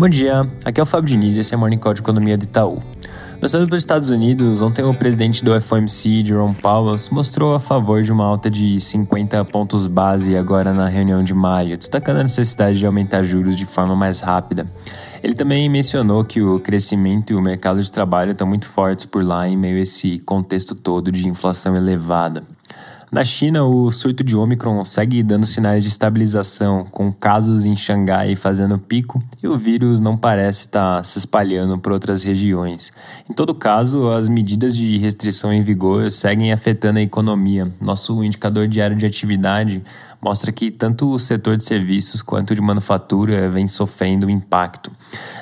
Bom dia, aqui é o Fábio Diniz e esse é o Morning Call de Economia do Itaú. Passando pelos Estados Unidos, ontem o presidente do FOMC, Jerome Powell, se mostrou a favor de uma alta de 50 pontos base agora na reunião de maio, destacando a necessidade de aumentar juros de forma mais rápida. Ele também mencionou que o crescimento e o mercado de trabalho estão muito fortes por lá em meio a esse contexto todo de inflação elevada. Na China, o surto de Omicron segue dando sinais de estabilização, com casos em Xangai fazendo pico e o vírus não parece estar se espalhando por outras regiões. Em todo caso, as medidas de restrição em vigor seguem afetando a economia. Nosso indicador diário de atividade mostra que tanto o setor de serviços quanto de manufatura vem sofrendo impacto.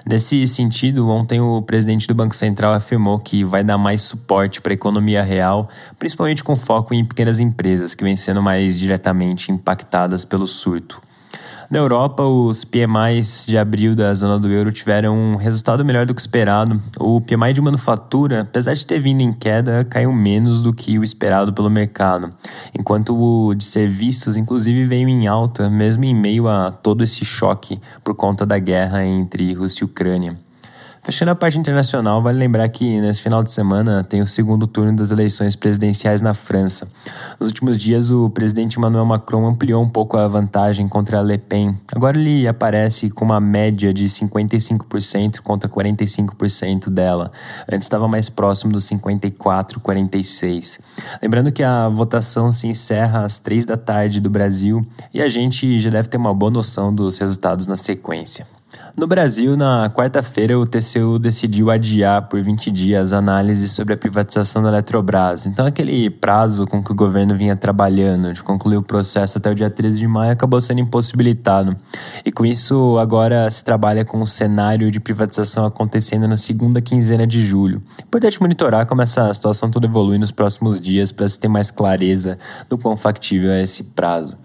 Nesse sentido, ontem o presidente do Banco Central afirmou que vai dar mais suporte para a economia real, principalmente com foco em pequenas empresas que vêm sendo mais diretamente impactadas pelo surto. Na Europa, os PMIs de abril da zona do euro tiveram um resultado melhor do que esperado. O PMI de manufatura, apesar de ter vindo em queda, caiu menos do que o esperado pelo mercado, enquanto o de serviços, inclusive, veio em alta, mesmo em meio a todo esse choque por conta da guerra entre Rússia e Ucrânia. Fechando a parte internacional, vale lembrar que nesse final de semana tem o segundo turno das eleições presidenciais na França. Nos últimos dias, o presidente Emmanuel Macron ampliou um pouco a vantagem contra Le Pen. Agora ele aparece com uma média de 55% contra 45% dela. Antes estava mais próximo dos 54, 46. Lembrando que a votação se encerra às 3 da tarde do Brasil e a gente já deve ter uma boa noção dos resultados na sequência. No Brasil, na quarta-feira, o TCU decidiu adiar por 20 dias a análise sobre a privatização da Eletrobras. Então, aquele prazo com que o governo vinha trabalhando de concluir o processo até o dia 13 de maio acabou sendo impossibilitado. E com isso, agora se trabalha com o cenário de privatização acontecendo na segunda quinzena de julho. Importante monitorar como essa situação toda evolui nos próximos dias para se ter mais clareza do quão factível é esse prazo.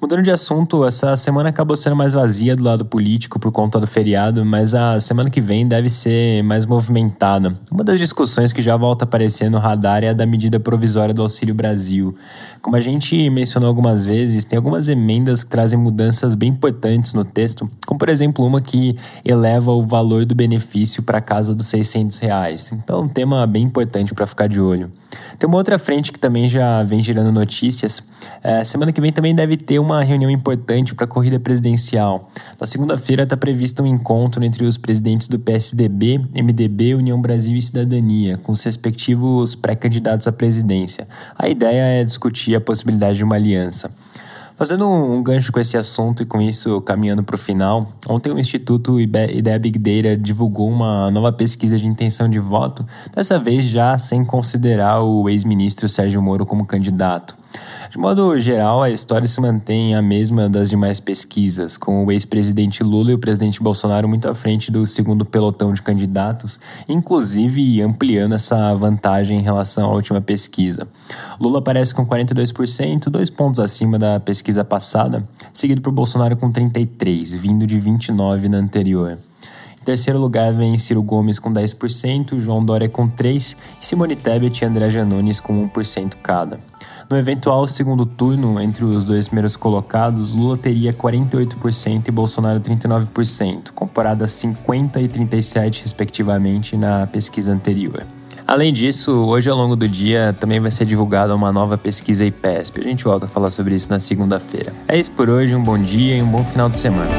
Mudando de assunto, essa semana acabou sendo mais vazia do lado político por conta do feriado, mas a semana que vem deve ser mais movimentada. Uma das discussões que já volta a aparecer no radar é a da medida provisória do Auxílio Brasil. Como a gente mencionou algumas vezes, tem algumas emendas que trazem mudanças bem importantes no texto, como por exemplo uma que eleva o valor do benefício para a casa dos 600 reais. Então, um tema bem importante para ficar de olho. Tem uma outra frente que também já vem gerando notícias. É, semana que vem também deve ter uma reunião importante para a corrida presidencial. Na segunda-feira está previsto um encontro entre os presidentes do PSDB, MDB, União Brasil e Cidadania, com os respectivos pré-candidatos à presidência. A ideia é discutir a possibilidade de uma aliança. Fazendo um gancho com esse assunto e com isso caminhando para o final, ontem o Instituto Ideia Big Data divulgou uma nova pesquisa de intenção de voto, dessa vez já sem considerar o ex-ministro Sérgio Moro como candidato. De modo geral, a história se mantém a mesma das demais pesquisas, com o ex-presidente Lula e o presidente Bolsonaro muito à frente do segundo pelotão de candidatos, inclusive ampliando essa vantagem em relação à última pesquisa. Lula aparece com 42%, dois pontos acima da pesquisa passada, seguido por Bolsonaro com 33%, vindo de 29% na anterior. Em terceiro lugar vem Ciro Gomes com 10%, João Dória com 3% e Simone Tebet e André Janones com 1% cada. No eventual segundo turno, entre os dois primeiros colocados, Lula teria 48% e Bolsonaro 39%, comparado a 50% e 37%, respectivamente, na pesquisa anterior. Além disso, hoje ao longo do dia também vai ser divulgada uma nova pesquisa IPESP. A gente volta a falar sobre isso na segunda-feira. É isso por hoje, um bom dia e um bom final de semana.